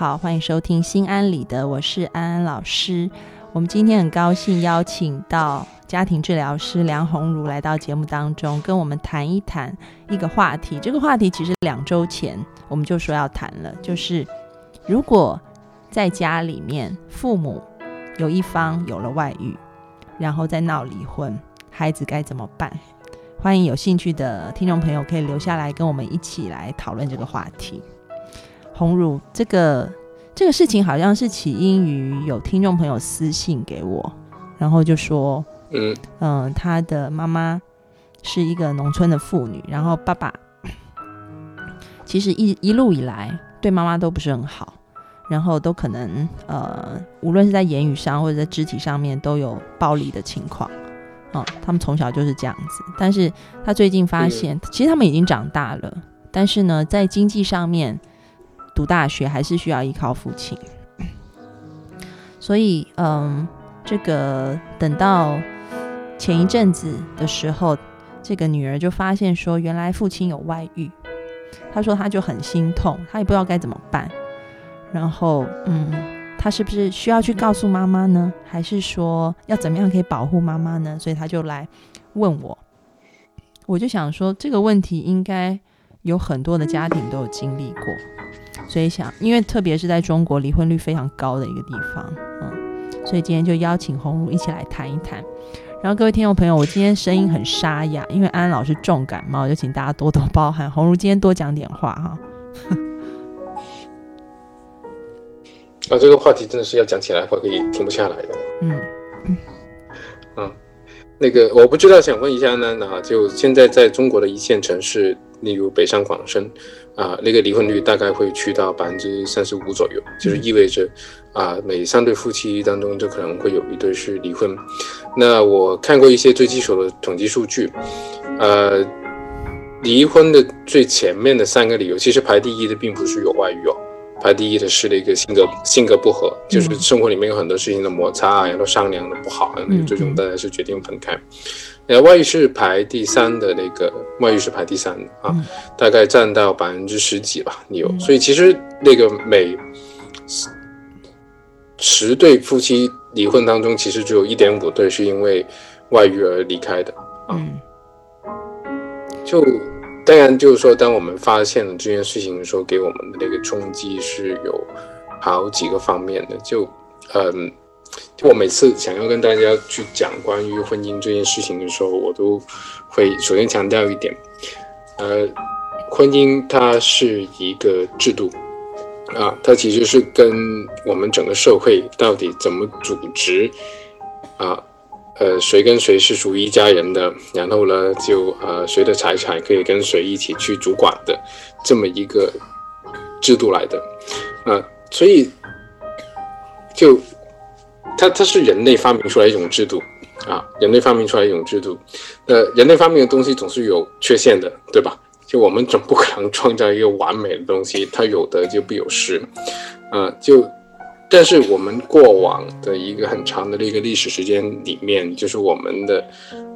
好，欢迎收听《心安理得》，我是安安老师。我们今天很高兴邀请到家庭治疗师梁鸿儒来到节目当中，跟我们谈一谈一个话题。这个话题其实两周前我们就说要谈了，就是如果在家里面父母有一方有了外遇，然后再闹离婚，孩子该怎么办？欢迎有兴趣的听众朋友可以留下来跟我们一起来讨论这个话题。鸿儒，这个这个事情好像是起因于有听众朋友私信给我，然后就说，嗯嗯，他的妈妈是一个农村的妇女，然后爸爸 其实一一路以来对妈妈都不是很好，然后都可能呃，无论是在言语上或者在肢体上面都有暴力的情况。哦，他们从小就是这样子，但是他最近发现，其实他们已经长大了，但是呢，在经济上面。读大学还是需要依靠父亲，所以嗯，这个等到前一阵子的时候，这个女儿就发现说，原来父亲有外遇。她说她就很心痛，她也不知道该怎么办。然后嗯，她是不是需要去告诉妈妈呢？还是说要怎么样可以保护妈妈呢？所以她就来问我。我就想说，这个问题应该有很多的家庭都有经历过。所以想，因为特别是在中国离婚率非常高的一个地方，嗯，所以今天就邀请鸿儒一起来谈一谈。然后各位听众朋友，我今天声音很沙哑，因为安安老师重感冒，就请大家多多包涵。鸿儒今天多讲点话哈。啊，这个话题真的是要讲起来的话，可以停不下来的。嗯嗯，那个我不知道，想问一下呢，那就现在在中国的一线城市，例如北上广深。啊，那个离婚率大概会去到百分之三十五左右，就是意味着，啊，每三对夫妻当中就可能会有一对是离婚。那我看过一些最基础的统计数据，呃，离婚的最前面的三个理由，其实排第一的并不是有外遇哦，排第一的是那个性格性格不合，就是生活里面有很多事情的摩擦啊，然后商量的不好，那个最终大家是决定分开。呃，外遇是排第三的那个，外遇是排第三的啊，大概占到百分之十几吧，你有，所以其实那个每十对夫妻离婚当中，其实只有一点五对是因为外遇而离开的啊。就当然就是说，当我们发现了这件事情的时候，给我们的那个冲击是有好几个方面的，就嗯。就我每次想要跟大家去讲关于婚姻这件事情的时候，我都会首先强调一点，呃，婚姻它是一个制度，啊，它其实是跟我们整个社会到底怎么组织，啊，呃，谁跟谁是属于一家人的，然后呢，就呃，谁的财产可以跟谁一起去主管的这么一个制度来的，啊，所以就。它它是人类发明出来一种制度，啊，人类发明出来一种制度，呃，人类发明的东西总是有缺陷的，对吧？就我们总不可能 创造一个完美的东西，它有得就必有失，啊，就，但是我们过往的一个很长的这个历史时间里面，就是我们的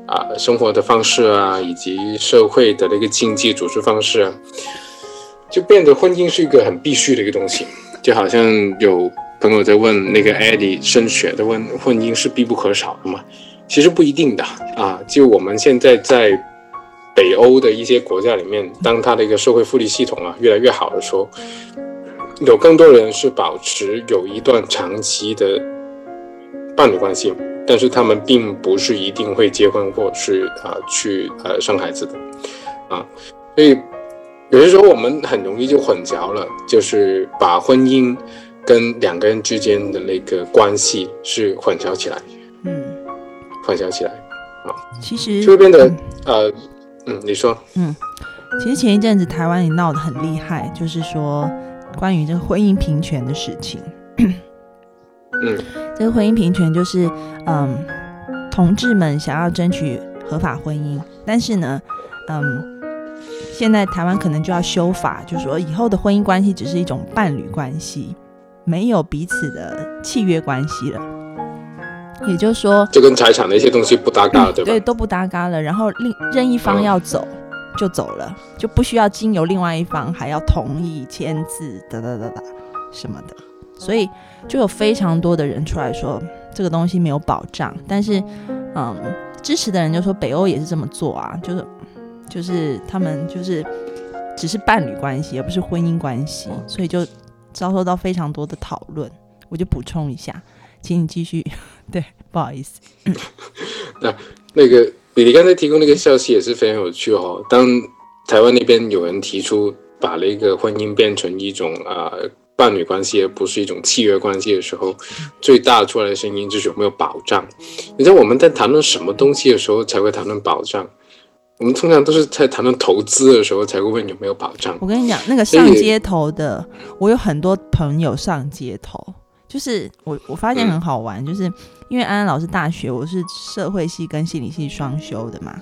啊生活的方式啊，以及社会的那个经济组织方式啊，就变得婚姻是一个很必须的一个东西，就好像有。朋友在问那个艾迪升学的问婚姻是必不可少的吗？其实不一定的啊。就我们现在在北欧的一些国家里面，当他的一个社会福利系统啊越来越好的时候，有更多人是保持有一段长期的伴侣关系，但是他们并不是一定会结婚或是啊去呃生孩子的啊。所以有些时候我们很容易就混淆了，就是把婚姻。跟两个人之间的那个关系是混淆起来，嗯，混淆起来，啊，其实就会变得，呃，嗯，你说，嗯，其实前一阵子台湾也闹得很厉害，就是说关于这个婚姻平权的事情，嗯，这个婚姻平权就是，嗯，同志们想要争取合法婚姻，但是呢，嗯。现在台湾可能就要修法，就是说以后的婚姻关系只是一种伴侣关系。没有彼此的契约关系了，也就是说，就跟财产的一些东西不搭嘎了，对吧？对，都不搭嘎了。然后另任一方要走就走了，就不需要经由另外一方还要同意签字，哒哒哒哒。什么的，所以就有非常多的人出来说这个东西没有保障。但是，嗯，支持的人就说北欧也是这么做啊，就是就是他们就是只是伴侣关系，而不是婚姻关系，所以就遭受到非常多的讨论。我就补充一下，请你继续。对，不好意思。那那个你刚才提供那个消息也是非常有趣哦。当台湾那边有人提出把那个婚姻变成一种啊伴侣关系，而不是一种契约关系的时候，最大出来的声音就是有没有保障。你知道我们在谈论什么东西的时候才会谈论保障？我们通常都是在谈论投资的时候才会问有没有保障。我跟你讲，那个上街头的，我有很多朋友上街头。就是我，我发现很好玩，就是因为安安老师大学我是社会系跟心理系双修的嘛，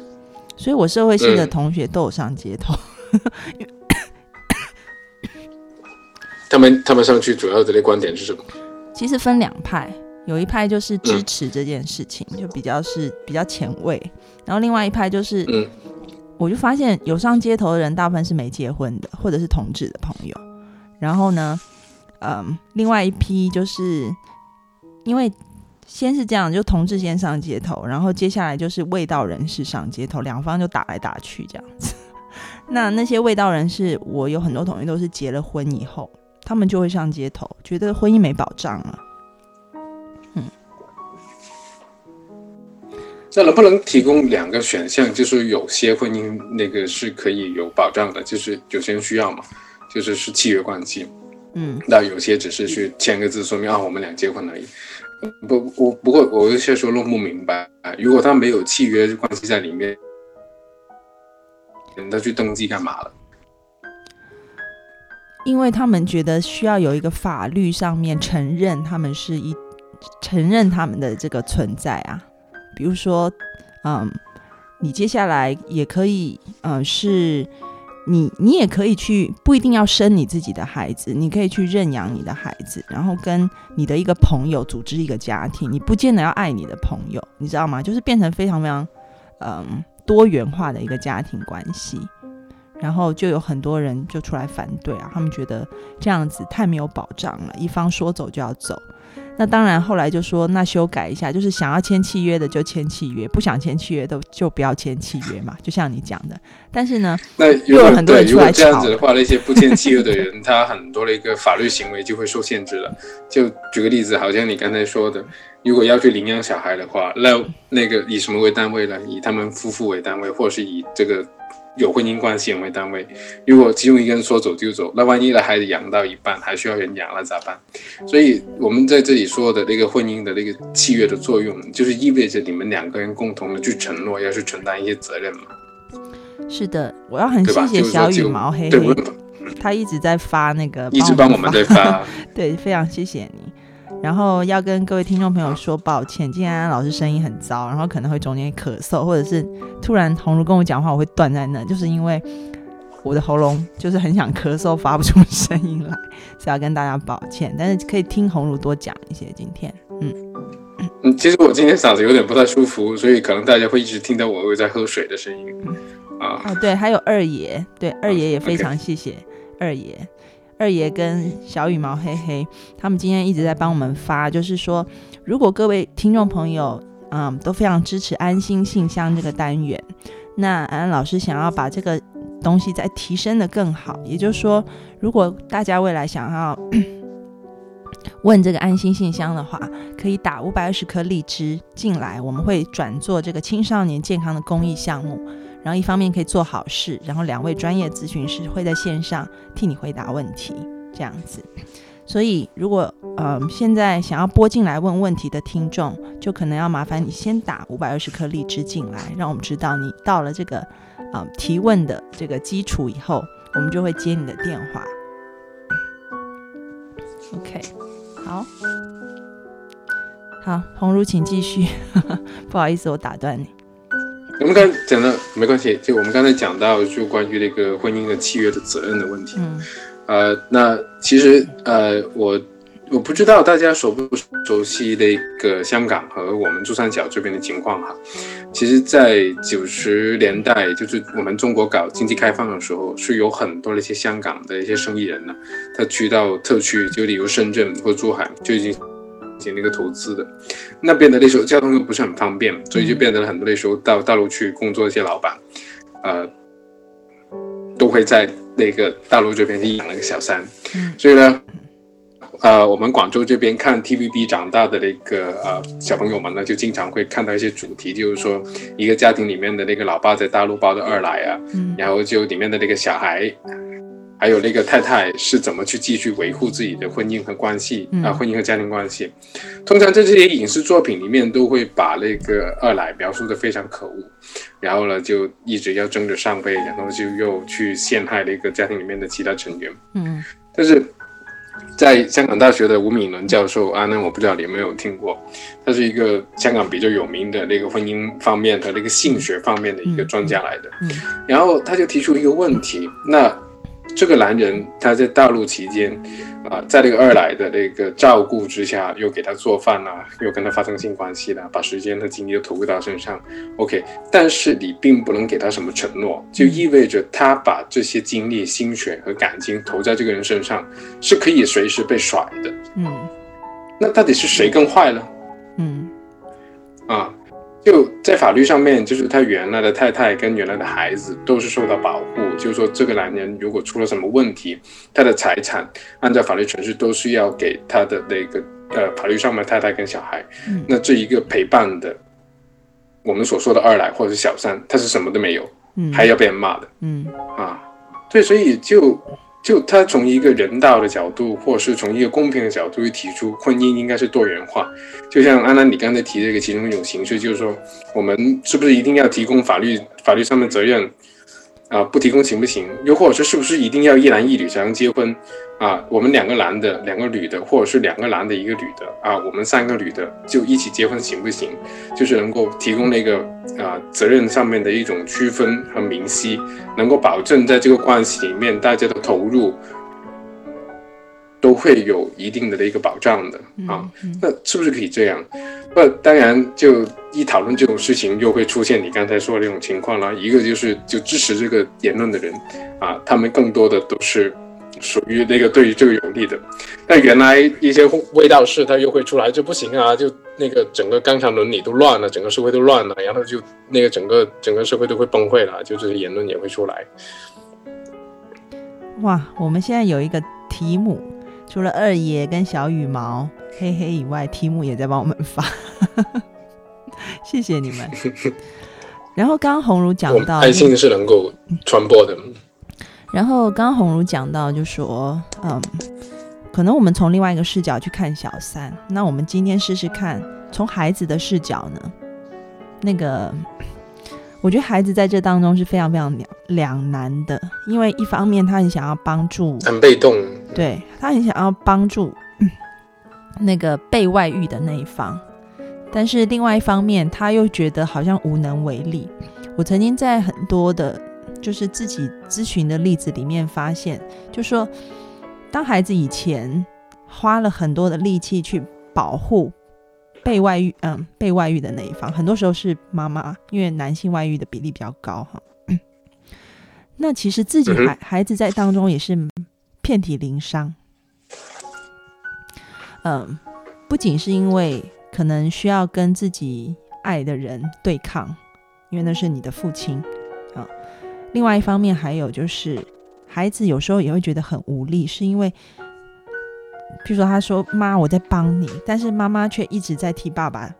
所以我社会系的同学都有上街头。他们他们上去主要的观点是什么？其实分两派，有一派就是支持这件事情，就比较是比较前卫，然后另外一派就是，我就发现有上街头的人大部分是没结婚的，或者是同志的朋友，然后呢？嗯，另外一批就是因为先是这样，就同志先上街头，然后接下来就是味道人士上街头，两方就打来打去这样子。那那些味道人士，我有很多同学都是结了婚以后，他们就会上街头，觉得婚姻没保障了。嗯，那能不能提供两个选项？就是有些婚姻那个是可以有保障的，就是有些人需要嘛，就是是契约关系。嗯，那有些只是去签个字，说明啊我们俩结婚而已。不，我不过我有些时候弄不明白，如果他没有契约关系在里面，他去登记干嘛了？因为他们觉得需要有一个法律上面承认他们是一承认他们的这个存在啊。比如说，嗯，你接下来也可以，嗯，是。你你也可以去，不一定要生你自己的孩子，你可以去认养你的孩子，然后跟你的一个朋友组织一个家庭。你不见得要爱你的朋友，你知道吗？就是变成非常非常嗯多元化的一个家庭关系。然后就有很多人就出来反对啊，他们觉得这样子太没有保障了，一方说走就要走。那当然，后来就说那修改一下，就是想要签契约的就签契约，不想签契约的就不要签契约嘛。就像你讲的，但是呢，那如果很多人出来这样子的话，那些不签契约的人，他很多的一个法律行为就会受限制了。就举个例子，好像你刚才说的，如果要去领养小孩的话，那那个以什么为单位呢？以他们夫妇为单位，或者是以这个。有婚姻关系为单位，如果其中一个人说走就走，那万一的孩子养到一半还需要人养了咋办？所以我们在这里说的那个婚姻的那个契约的作用，就是意味着你们两个人共同的去承诺要去承担一些责任嘛。是的，我要很谢谢小羽毛黑黑，他一直在发那个，一直帮我们在发，对，非常谢谢你。然后要跟各位听众朋友说抱歉，今天安安老师声音很糟，然后可能会中间咳嗽，或者是突然红如跟我讲话，我会断在那，就是因为我的喉咙就是很想咳嗽，发不出声音来，所以要跟大家抱歉。但是可以听红如多讲一些今天，嗯嗯，其实我今天嗓子有点不太舒服，所以可能大家会一直听到我会在喝水的声音啊。哦，对，还有二爷，对，二爷也非常谢谢二爷。二爷跟小羽毛黑黑，他们今天一直在帮我们发，就是说，如果各位听众朋友，嗯，都非常支持安心信箱这个单元，那安安老师想要把这个东西再提升的更好，也就是说，如果大家未来想要 问这个安心信箱的话，可以打五百二十颗荔枝进来，我们会转做这个青少年健康的公益项目。然后一方面可以做好事，然后两位专业咨询师会在线上替你回答问题，这样子。所以如果呃现在想要拨进来问问题的听众，就可能要麻烦你先打五百二十颗荔枝进来，让我们知道你到了这个啊提问的这个基础以后，我们就会接你的电话。OK，好，好，红茹，请继续。不好意思，我打断你。我们刚才讲的没关系，就我们刚才讲到就关于那个婚姻的契约的责任的问题。嗯，呃，那其实呃，我我不知道大家熟不熟悉那个香港和我们珠三角这边的情况哈。其实，在九十年代，就是我们中国搞经济开放的时候，是有很多的一些香港的一些生意人呢，他去到特区，就例如深圳或珠海，就已经进行那个投资的。那边的那时候交通又不是很方便，所以就变得很多那时候到大陆去工作一些老板，呃，都会在那个大陆这边去养了个小三。所以呢。呃，我们广州这边看 TVB 长大的那个呃小朋友们呢，就经常会看到一些主题，就是说一个家庭里面的那个老爸在大陆包的二奶啊，然后就里面的那个小孩，还有那个太太是怎么去继续维护自己的婚姻和关系啊，婚姻和家庭关系。通常在这些影视作品里面，都会把那个二奶描述的非常可恶，然后呢就一直要争着上位，然后就又去陷害那个家庭里面的其他成员。嗯，但是。在香港大学的吴敏伦教授啊，那我不知道你有没有听过，他是一个香港比较有名的那个婚姻方面和那个性学方面的一个专家来的。嗯，然后他就提出一个问题，那这个男人他在大陆期间。啊，在那个二奶的那个照顾之下，又给他做饭啦，又跟他发生性关系啦，把时间和精力都投入到身上。OK，但是你并不能给他什么承诺，就意味着他把这些精力、心血和感情投在这个人身上，是可以随时被甩的。嗯，那到底是谁更坏呢？嗯，啊。就在法律上面，就是他原来的太太跟原来的孩子都是受到保护。就是说，这个男人如果出了什么问题，他的财产按照法律程序都是要给他的那个呃法律上面太太跟小孩。那这一个陪伴的，我们所说的二奶或者是小三，他是什么都没有，还要被人骂的。嗯啊，对，所以就。就他从一个人道的角度，或是从一个公平的角度去提出，婚姻应该是多元化。就像安娜你刚才提这个其中一种形式，就是说，我们是不是一定要提供法律法律上的责任？啊，不提供行不行？又或者是是不是一定要一男一女才能结婚？啊，我们两个男的，两个女的，或者是两个男的，一个女的，啊，我们三个女的就一起结婚行不行？就是能够提供那个啊责任上面的一种区分和明晰，能够保证在这个关系里面大家的投入都会有一定的的一个保障的啊。那是不是可以这样？那，当然就。一讨论这种事情，又会出现你刚才说的这种情况了。一个就是就支持这个言论的人，啊，他们更多的都是属于那个对于这个有利的。但原来一些味道是他又会出来就不行啊，就那个整个纲常伦理都乱了，整个社会都乱了，然后就那个整个整个社会都会崩溃了，就这些言论也会出来。哇，我们现在有一个题目，除了二爷跟小羽毛嘿嘿以外，题目也在帮我们发。谢谢你们。然后刚刚红茹讲到，爱心是能够传播的。然后刚刚红茹讲到，就说，嗯，可能我们从另外一个视角去看小三。那我们今天试试看，从孩子的视角呢？那个，我觉得孩子在这当中是非常非常两两难的，因为一方面他很想要帮助，很被动，对他很想要帮助那个被外遇的那一方。但是另外一方面，他又觉得好像无能为力。我曾经在很多的，就是自己咨询的例子里面发现，就说当孩子以前花了很多的力气去保护被外遇，嗯，被外遇的那一方，很多时候是妈妈，因为男性外遇的比例比较高哈。那其实自己孩孩子在当中也是遍体鳞伤。嗯，不仅是因为。可能需要跟自己爱的人对抗，因为那是你的父亲啊。另外一方面，还有就是孩子有时候也会觉得很无力，是因为，譬如说他说：“妈，我在帮你。”但是妈妈却一直在替爸爸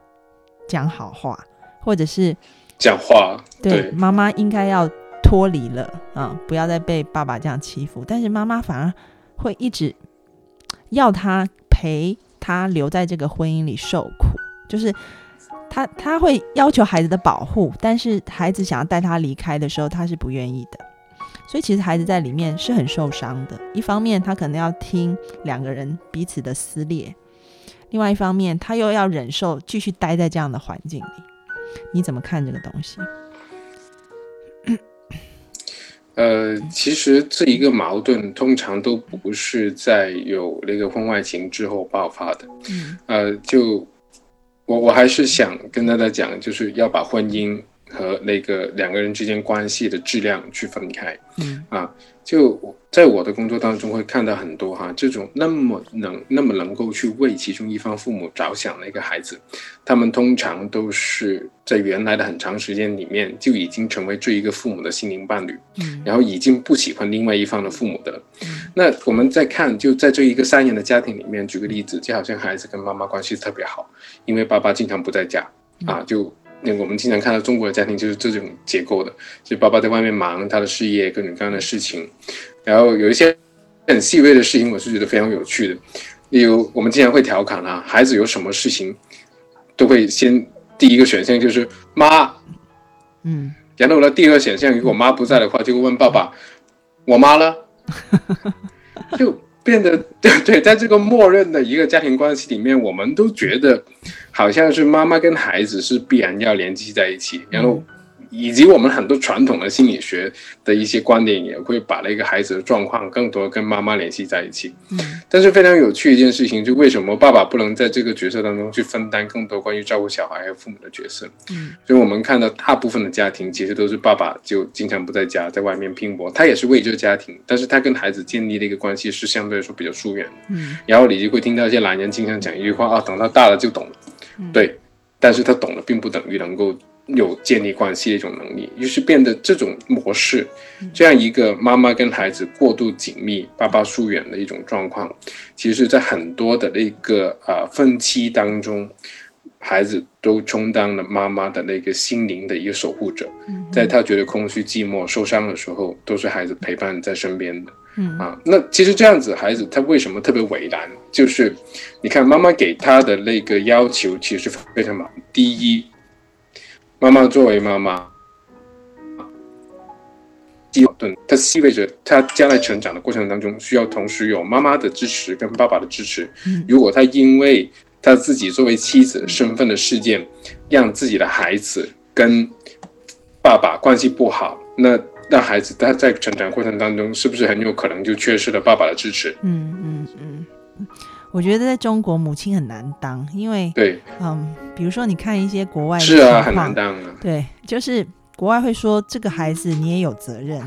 讲好话，或者是讲话。对，妈妈应该要脱离了啊，不要再被爸爸这样欺负。但是妈妈反而会一直要他陪。他留在这个婚姻里受苦，就是他他会要求孩子的保护，但是孩子想要带他离开的时候，他是不愿意的。所以其实孩子在里面是很受伤的。一方面他可能要听两个人彼此的撕裂，另外一方面他又要忍受继续待在这样的环境里。你怎么看这个东西？呃，其实这一个矛盾通常都不是在有那个婚外情之后爆发的。嗯呃，就我我还是想跟大家讲，就是要把婚姻和那个两个人之间关系的质量去分开。嗯啊，就在我的工作当中会看到很多哈，这种那么能那么能够去为其中一方父母着想的一个孩子，他们通常都是在原来的很长时间里面就已经成为这一个父母的心灵伴侣，嗯。然后已经不喜欢另外一方的父母的。那我们再看，就在这一个三年的家庭里面，举个例子，就好像孩子跟妈妈关系特别好，因为爸爸经常不在家啊，就。那我们经常看到中国的家庭就是这种结构的，就爸爸在外面忙他的事业，各种各样的事情，然后有一些很细微的事情，我是觉得非常有趣的。例如，我们经常会调侃啊，孩子有什么事情都会先第一个选项就是妈，嗯然后呢，第二个选项如果妈不在的话，就会问爸爸，我妈呢？就变得对 对，在这个默认的一个家庭关系里面，我们都觉得好像是妈妈跟孩子是必然要联系在一起，然后以及我们很多传统的心理学的一些观点也会把那个孩子的状况更多跟妈妈联系在一起。嗯但是非常有趣一件事情，就为什么爸爸不能在这个角色当中去分担更多关于照顾小孩和父母的角色？嗯所以我们看到大部分的家庭其实都是爸爸就经常不在家，在外面拼搏，他也是为这个家庭，但是他跟孩子建立的一个关系是相对来说比较疏远的。嗯然后你就会听到一些男人经常讲一句话啊，等他大了就懂了，对，但是他懂了并不等于能够有建立关系的一种能力，于是变得这种模式，这样一个妈妈跟孩子过度紧密，爸爸疏远的一种状况，其实在很多的那个啊、分期当中，孩子都充当了妈妈的那个心灵的一个守护者，在他觉得空虚、寂寞、受伤的时候，都是孩子陪伴在身边的。嗯啊，那其实这样子，孩子他为什么特别为难？就是你看妈妈给他的那个要求，其实非常满。第一，妈妈作为妈妈，既矛盾，它意味着他将来成长的过程当中，需要同时有妈妈的支持跟爸爸的支持。嗯如果他因为他自己作为妻子身份的事件，让自己的孩子跟爸爸关系不好，那那孩子他在成长过程当中，是不是很有可能就缺失了爸爸的支持？嗯嗯嗯，我觉得在中国母亲很难当，因为对，嗯，比如说你看一些国外的是啊，很难当啊。对，就是国外会说这个孩子你也有责任，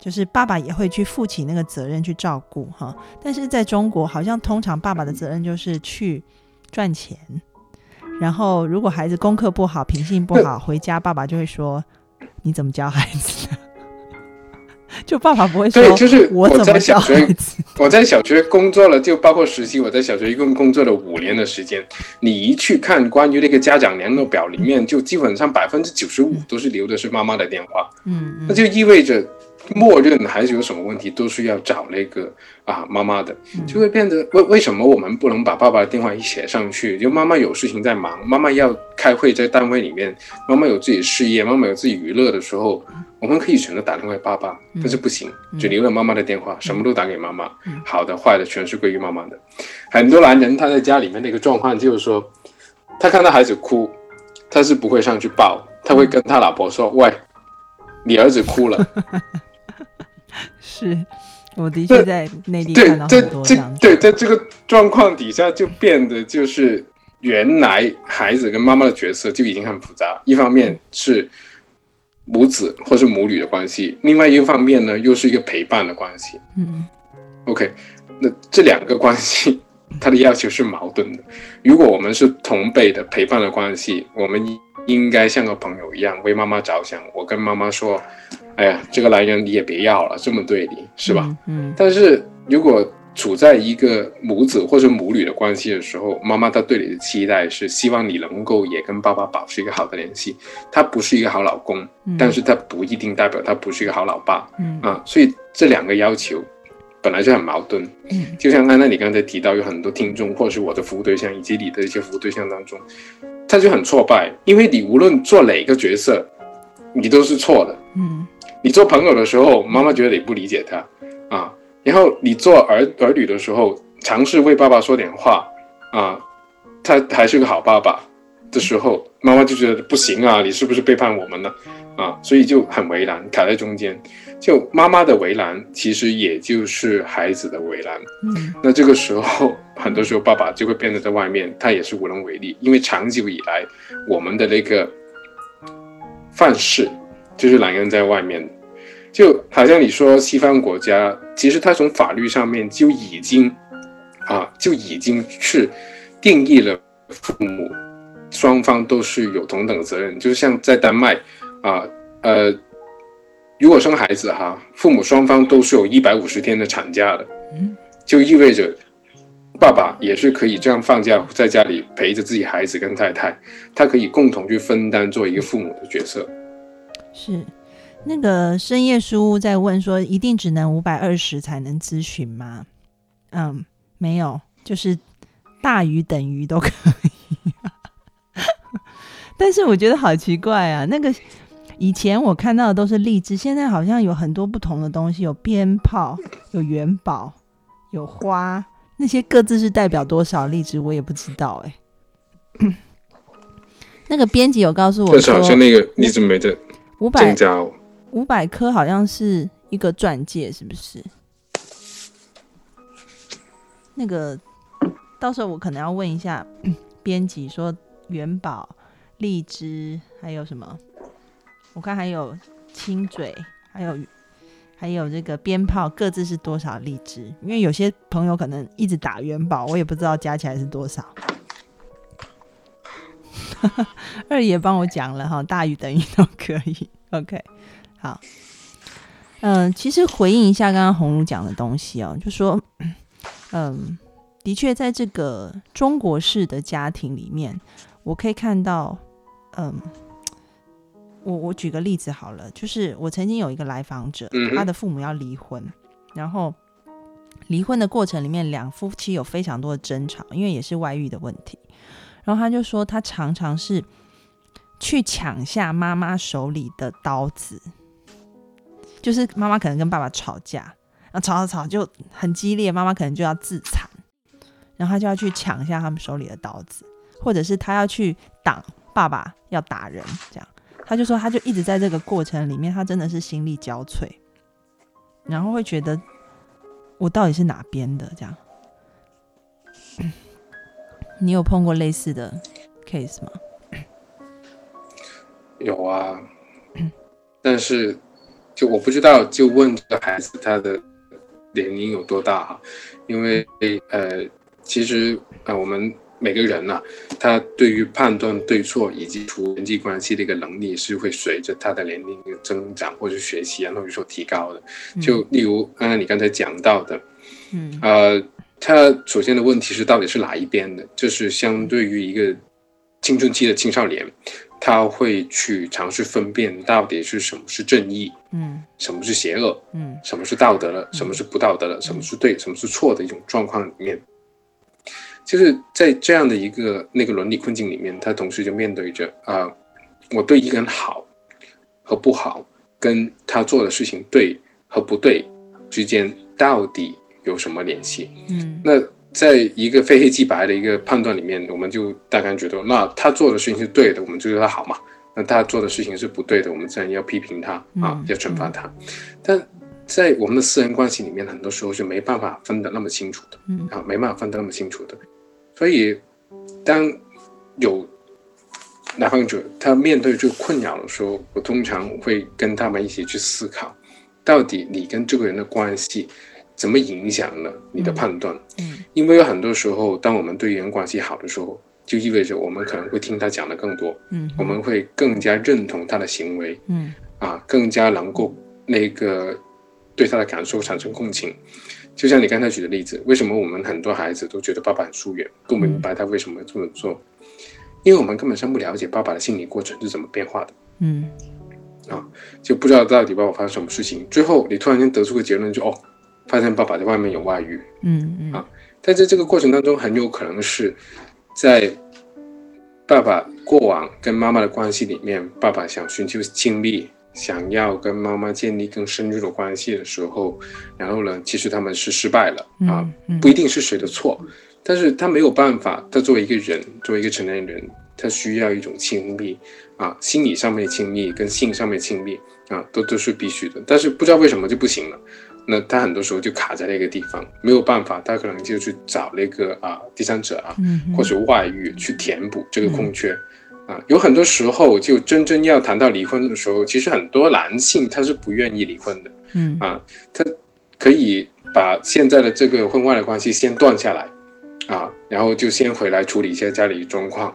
就是爸爸也会去负起那个责任去照顾哈。但是在中国，好像通常爸爸的责任就是去赚钱，然后如果孩子功课不好、品性不好，回家爸爸就会说你怎么教孩子的？就爸爸不会说对，就是我在小学。我在小学工作了，就包括实习，我在小学一共工作了五年的时间。你一去看关于那个家长联络表里面，就基本上百分之九十五都是留的是妈妈的电话，嗯嗯那就意味着默认孩子有什么问题都是要找那个啊妈妈的，就会变得为为什么我们不能把爸爸的电话一写上去？就妈妈有事情在忙，妈妈要开会在单位里面，妈妈有自己事业，妈妈有自己娱乐的时候，我们可以选择打电话给爸爸，但是不行，只留了妈妈的电话，什么都打给妈妈，好的坏的全是归于妈妈的。很多男人他在家里面的一个状况就是说，他看到孩子哭，他是不会上去抱，他会跟他老婆说：“喂，你儿子哭了。” 是，我的确在内地对看到，在这很多这样子。对，在这个状况底下，就变得就是原来孩子跟妈妈的角色就已经很复杂。一方面是母子或是母女的关系，另外一个方面呢，又是一个陪伴的关系。嗯 OK，那这两个关系，他的要求是矛盾的。如果我们是同辈的陪伴的关系，我们应该像个朋友一样为妈妈着想。我跟妈妈说：“哎呀，这个男人你也别要了，这么对你是吧？”嗯？嗯但是如果处在一个母子或者母女的关系的时候，妈妈她对你的期待是希望你能够也跟爸爸保持一个好的联系。他不是一个好老公，嗯但是他不一定代表他不是一个好老爸嗯啊。所以这两个要求本来就很矛盾。嗯就像刚才你刚才提到，有很多听众或是我的服务对象以及你的一些服务对象当中，他就很挫败，因为你无论做哪个角色，你都是错的。嗯你做朋友的时候，妈妈觉得你不理解他啊，然后你做儿儿女的时候，尝试为爸爸说点话啊，他还是个好爸爸，的时候，妈妈就觉得不行啊，你是不是背叛我们了啊？所以就很为难，卡在中间。就妈妈的为难，其实也就是孩子的为难。嗯那这个时候，很多时候爸爸就会变得在外面，他也是无能为力，因为长久以来我们的那个范式就是两个人在外面，就好像你说西方国家，其实它从法律上面就已经啊就已经是定义了父母双方都是有同等责任，就是像在丹麦啊呃，如果生孩子哈，父母双方都是有一百五十天的产假的。嗯就意味着爸爸也是可以这样放假，在家里陪着自己孩子跟太太，他可以共同去分担做一个父母的角色。是那个深夜书屋在问说，一定只能五百二十才能咨询吗？嗯，没有，就是大于等于都可以。但是我觉得好奇怪啊，那个以前我看到的都是荔枝，现在好像有很多不同的东西，有鞭炮，有元宝，有花，那些各自是代表多少荔枝，我也不知道哎、那个编辑有告诉我就是好像，那个你怎么没的五百？五百颗好像是一个钻戒，是不是？那个到时候我可能要问一下 编辑，说元宝、荔枝还有什么？我看还有亲嘴，还有还有这个鞭炮，各自是多少荔枝？因为有些朋友可能一直打元宝，我也不知道加起来是多少。二爷帮我讲了哈，大于等于都可以。OK，好，嗯、其实回应一下刚刚红茹讲的东西哦，就说，嗯，的确在这个中国式的家庭里面，我可以看到，嗯，我我举个例子好了，就是我曾经有一个来访者，他的父母要离婚，然后离婚的过程里面，两夫妻有非常多的争吵，因为也是外遇的问题。然后他就说，他常常是去抢下妈妈手里的刀子，就是妈妈可能跟爸爸吵架，然后吵吵吵就很激烈，妈妈可能就要自残，然后他就要去抢下他们手里的刀子，或者是他要去挡爸爸要打人，这样。他就说他就一直在这个过程里面，他真的是心力交瘁，然后会觉得我到底是哪边的这样。你有碰过类似的 case 吗？有啊，但是就我不知道，就问这个孩子他的年龄有多大哈？因为呃，其实呃，我们每个人呐、他对于判断对错以及处理人际关系的一个能力是会随着他的年龄的增长或者学习然后有所提高的。就例如刚才你刚才讲到的，嗯呃，他首先的问题是到底是哪一边的？就是相对于一个青春期的青少年，他会去尝试分辨到底是什么是正义，嗯。什么是邪恶，嗯。什么是道德了，什么是不道德了，什么是对，什么是错的一种状况里面，就是在这样的一个那个伦理困境里面，他同时就面对着啊、我对一个人好和不好，跟他做的事情对和不对之间到底有什么联系？嗯那在一个非黑即白的一个判断里面，我们就大概觉得，那他做的事情是对的，我们就对他好嘛；那他做的事情是不对的，我们自然要批评他啊嗯，要惩罚他。但在我们的私人关系里面，很多时候是没办法分得那么清楚的嗯啊，没办法分得那么清楚的。所以，当有来访者他面对这个困扰的时候，我通常会跟他们一起去思考，到底你跟这个人的关系怎么影响了你的判断。嗯因为有很多时候，当我们对人关系好的时候，就意味着我们可能会听他讲的更多，嗯，我们会更加认同他的行为嗯啊，更加能够那个对他的感受产生共情。就像你刚才举的例子，为什么我们很多孩子都觉得爸爸很疏远，不明白他为什么这么做？因为我们根本上不了解爸爸的心理过程是怎么变化的，嗯啊就不知道到底爸爸发生什么事情。最后你突然间得出个结论就，哦，发现爸爸在外面有外遇，嗯嗯。啊但在这个过程当中，很有可能是在爸爸过往跟妈妈的关系里面，爸爸想寻求亲密，想要跟妈妈建立更深入的关系的时候，然后呢，其实他们是失败了。啊，不一定是谁的错，但是他没有办法，他作为一个人，作为一个成年人，他他需要一种亲密啊，心理上面的亲密跟性上面亲密啊，都都是必须的。但是不知道为什么就不行了，那他很多时候就卡在那个地方，没有办法，他可能就去找那个啊第三者啊，或者外遇去填补这个空缺。啊，有很多时候，就真正要谈到离婚的时候，其实很多男性他是不愿意离婚的。嗯啊，他可以把现在的这个婚外的关系先断下来，啊，然后就先回来处理一下家里状况，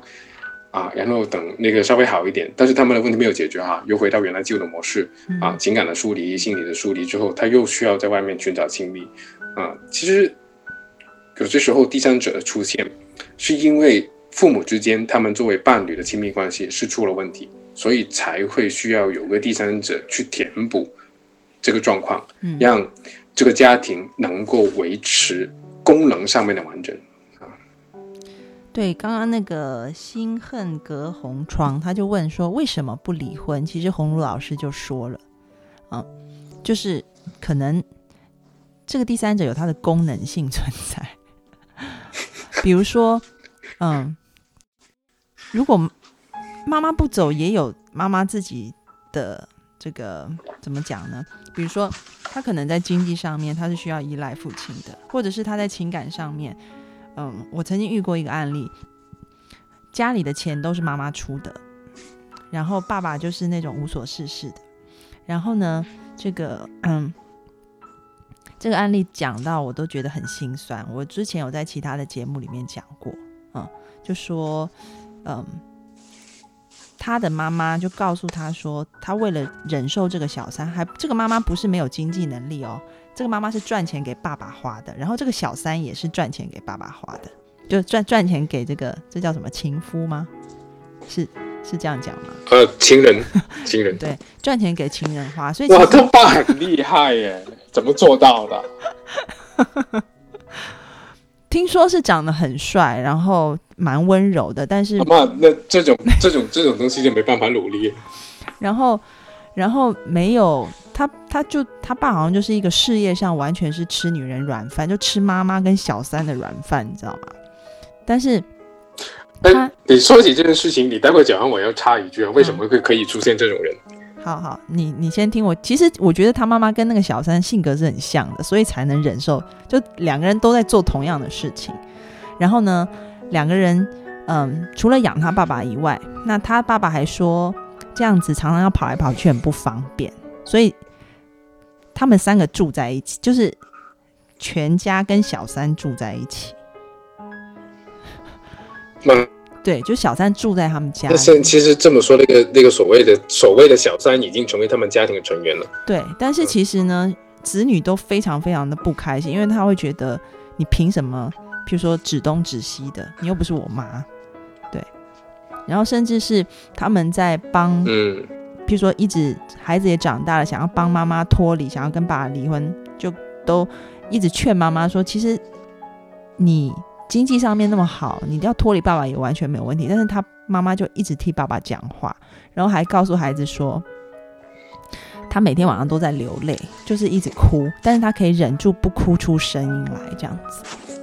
啊，然后等那个稍微好一点，但是他们的问题没有解决哈，又回到原来旧的模式，啊，情感的疏离、心理的疏离之后，他又需要在外面寻找亲密，啊，其实有些时候第三者的出现，是因为。父母之间，他们作为伴侣的亲密关系是出了问题，所以才会需要有个第三者去填补这个状况，让这个家庭能够维持功能上面的完整啊。对，刚刚那个心恨隔红窗，他就问说为什么不离婚？其实红茹老师就说了，啊，就是可能这个第三者有它的功能性存在，比如说，嗯。如果妈妈不走，也有妈妈自己的这个怎么讲呢？比如说，他可能在经济上面，他是需要依赖父亲的，或者是他在情感上面，嗯，我曾经遇过一个案例，家里的钱都是妈妈出的，然后爸爸就是那种无所事事的。然后呢，这个嗯，这个案例讲到我都觉得很心酸。我之前有在其他的节目里面讲过，嗯，就说。嗯，他的妈妈就告诉他说，他为了忍受这个小三，还这个妈妈不是没有经济能力哦，这个妈妈是赚钱给爸爸花的，然后这个小三也是赚钱给爸爸花的，就赚赚钱给这个这叫什么情夫吗？是是这样讲吗？呃，情人，情人，对，赚钱给情人花，所以哇，他爸很厉害耶，怎么做到的？听说是长得很帅，然后蛮温柔的，但是妈，那这种这种这种东西就没办法努力。然后，然后没有他，他就他爸好像就是一个事业上完全是吃女人软饭，就吃妈妈跟小三的软饭，你知道吗？但是，哎，你说起这件事情，你待会讲完我要插一句啊，为什么会可以出现这种人？好好，你你先听我。其实我觉得他妈妈跟那个小三性格是很像的，所以才能忍受。就两个人都在做同样的事情，然后呢，两个人嗯，除了养他爸爸以外，那他爸爸还说这样子常常要跑来跑去很不方便，所以他们三个住在一起，就是全家跟小三住在一起。对，就小三住在他们家。那现其实这么说，那个那个所谓的所谓的小三已经成为他们家庭的成员了。对，但是其实呢，子女都非常非常的不开心，因为他会觉得你凭什么，譬如说指东指西的，你又不是我妈。对，然后甚至是他们在帮，嗯，譬如说一直孩子也长大了，想要帮妈妈脱离，想要跟爸爸离婚，就都一直劝妈妈说，其实你。经济上面那么好，你要脱离爸爸也完全没有问题。但是他妈妈就一直替爸爸讲话，然后还告诉孩子说，他每天晚上都在流泪，就是一直哭，但是他可以忍住不哭出声音来，这样子。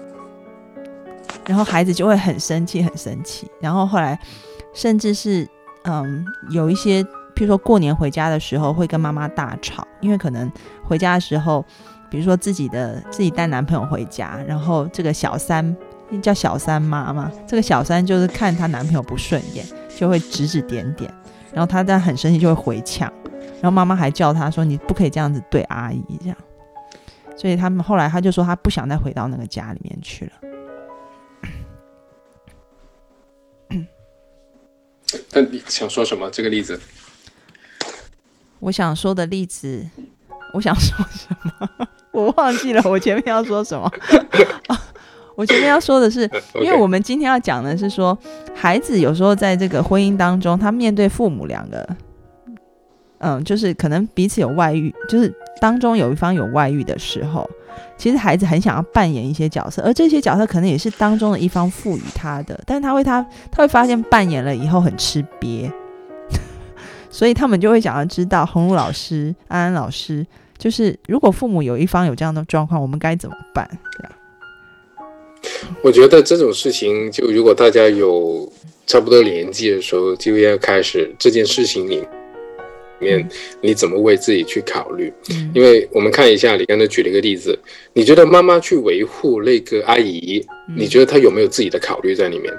然后孩子就会很生气，很生气。然后后来，甚至是嗯，有一些，譬如说过年回家的时候，会跟妈妈大吵，因为可能回家的时候，比如说自己的自己带男朋友回家，然后这个小三。叫小三妈嘛，这个小三就是看她男朋友不顺眼，就会指指点点，然后她在很生气就会回呛，然后妈妈还叫她说你不可以这样子对阿姨这样，所以他们后来他就说他不想再回到那个家里面去了。那你想说什么？这个例子？我想说的例子，我想说什么？我忘记了，我前面要说什么。我前面要说的是，因为我们今天要讲的是说，孩子有时候在这个婚姻当中，他面对父母两个，嗯，就是可能彼此有外遇，就是当中有一方有外遇的时候，其实孩子很想要扮演一些角色，而这些角色可能也是当中的一方赋予他的，但是他会他他会发现扮演了以后很吃瘪，所以他们就会想要知道红茹老师、安安老师，就是如果父母有一方有这样的状况，我们该怎么办？这样。我觉得这种事情，就如果大家有差不多年纪的时候，就要开始这件事情里面，你怎么为自己去考虑？嗯因为我们看一下，你刚才举了一个例子，你觉得妈妈去维护那个阿姨，嗯你觉得她有没有自己的考虑在里面？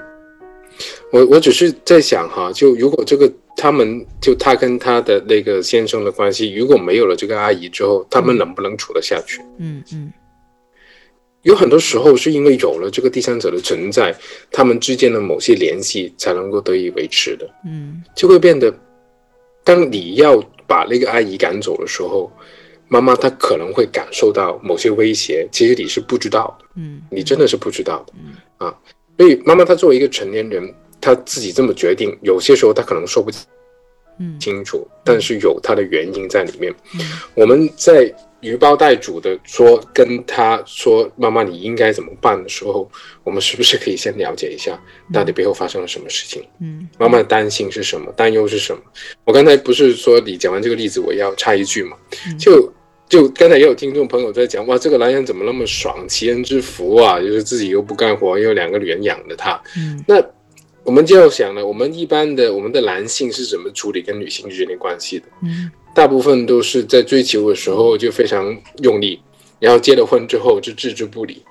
我我只是在想哈，就如果这个他们就他跟他的那个先生的关系，如果没有了这个阿姨之后，他们能不能处得下去？嗯嗯有很多时候是因为有了这个第三者的存在，他们之间的某些联系才能够得以维持的，嗯就会变得，当你要把那个阿姨赶走的时候，妈妈她可能会感受到某些威胁，其实你是不知道的，嗯，你真的是不知道的嗯啊。所以妈妈她作为一个成年人，她自己这么决定，有些时候她可能说不嗯清楚，但是有她的原因在里面。嗯我们在鱼包带主的说跟她说妈妈你应该怎么办的时候，我们是不是可以先了解一下到底背后发生了什么事情？嗯妈妈的担心是什么？担忧是什么？我刚才不是说你讲完这个例子，我要插一句嘛？嗯就就刚才也有听众朋友在讲，哇，这个男人怎么那么爽，其人之福啊？就是自己又不干活，又有两个女人养着他。嗯那我们就要想了，我们一般的我们的男性是怎么处理跟女性之间的关系的？嗯大部分都是在追求的时候就非常用力，然后结了婚之后就置之不理。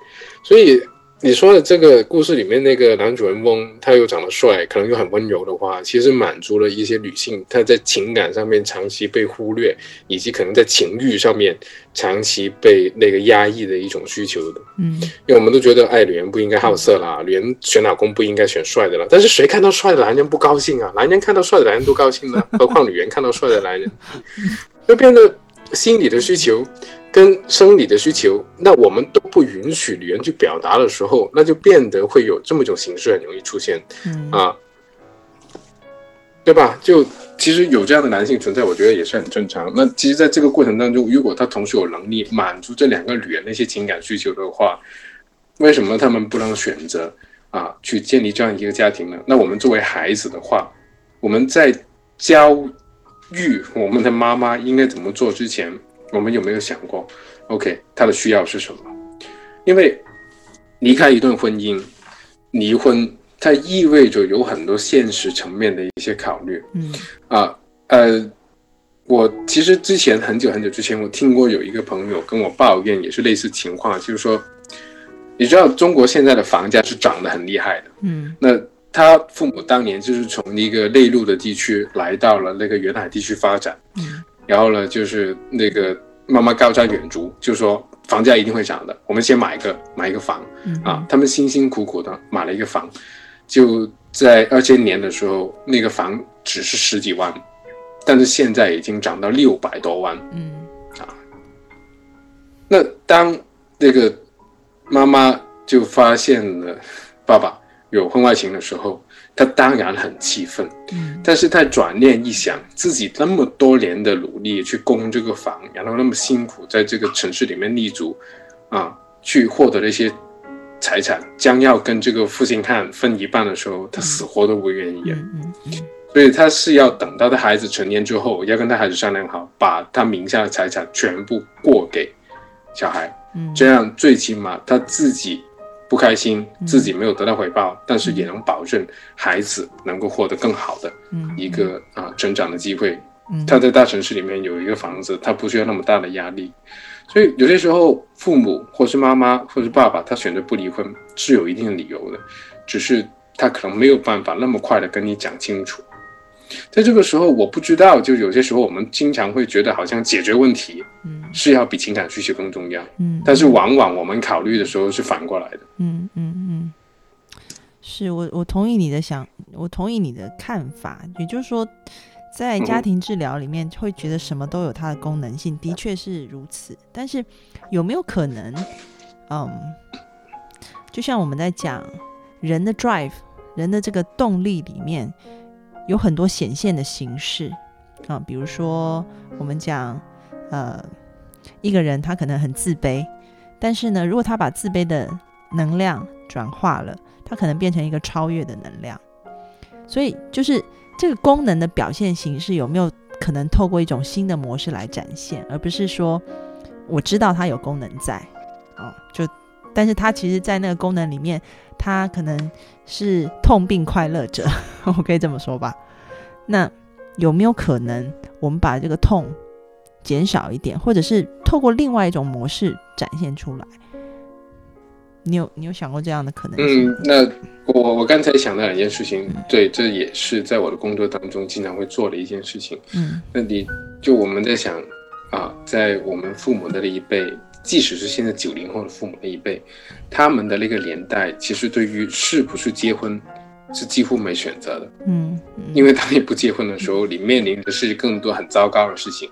所以你说的这个故事里面那个男主人翁，他又长得帅，可能又很温柔的话，其实满足了一些女性她在情感上面长期被忽略，以及可能在情欲上面长期被那个压抑的一种需求的。嗯因为我们都觉得，哎，女人不应该好色啦，女人选老公不应该选帅的啦。但是谁看到帅的男人不高兴啊？男人看到帅的男人都高兴呢，何况女人看到帅的男人，就变得心理的需求跟生理的需求，那我们都不允许女人去表达的时候，那就变得会有这么一种形式很容易出现嗯啊，对吧？就其实有这样的男性存在，我觉得也是很正常。那其实，在这个过程当中，如果他同时有能力满足这两个女人的一些情感需求的话，为什么他们不能选择啊去建立这样一个家庭呢？那我们作为孩子的话，我们在教育我们的妈妈应该怎么做之前，我们有没有想过，OK，他的需要是什么？因为离开一段婚姻，离婚，它意味着有很多现实层面的一些考虑嗯啊，呃。我其实之前很久很久之前，我听过有一个朋友跟我抱怨，也是类似情况，就是说，你知道中国现在的房价是涨得很厉害的，嗯那他父母当年就是从一个内陆的地区来到了那个沿海地区发展，嗯然后呢，就是那个妈妈高瞻远瞩，就说房价一定会涨的，我们先买一个买一个房嗯啊。他们辛辛苦苦的买了一个房，就在二千年的时候，那个房只是十几万，但是现在已经涨到六百多万。嗯啊那当那个妈妈就发现了爸爸有婚外情的时候，她当然很气愤。嗯但是他转念一想，自己那么多年的努力去供这个房，然后那么辛苦在这个城市里面立足，啊，去获得了一些财产，将要跟这个负心汉分一半的时候，他死活都不愿意。嗯所以他是要等到他孩子成年之后，要跟他孩子商量好，把他名下的财产全部过给小孩，嗯，这样最起码他自己不开心，嗯自己没有得到回报，但是也能保证孩子能够获得更好的嗯一个啊成长的机会。嗯他在大城市里面有一个房子，他不需要那么大的压力。所以有些时候，父母或是妈妈或是爸爸，他选择不离婚是有一定的理由的，只是他可能没有办法那么快的跟你讲清楚。在这个时候，我不知道，就有些时候我们经常会觉得好像解决问题嗯是要比情感需求更重要，嗯，但是往往我们考虑的时候是反过来的。嗯嗯嗯，是我我同意你的想，我同意你的看法，也就是说，在家嗯庭治疗里面会觉得什么都有它的功能性，的确是如此。但是有没有可能，嗯，就像我们在讲人的 drive，人的这个动力里面有很多显现的形式啊，比如说我们讲，呃，一个人他可能很自卑，但是呢，如果他把自卑的能量转化了，它可能变成一个超越的能量。所以，就是这个功能的表现形式有没有可能透过一种新的模式来展现，而不是说我知道它有功能在，哦，就但是他其实，在那个功能里面，他可能是痛并快乐着，我可以这么说吧？那有没有可能，我们把这个痛减少一点，或者是透过另外一种模式展现出来？你有你有想过这样的可能性？嗯，那我我刚才想到两件事情，对，这也是在我的工作当中经常会做的一件事情。嗯，那你就我们在想啊，在我们父母的那一辈，即使是现在九零后的父母那一辈，他们的那个年代，其实对于是不是结婚。是几乎没选择的，嗯，因为当你不结婚的时候，你面临的是更多很糟糕的事情，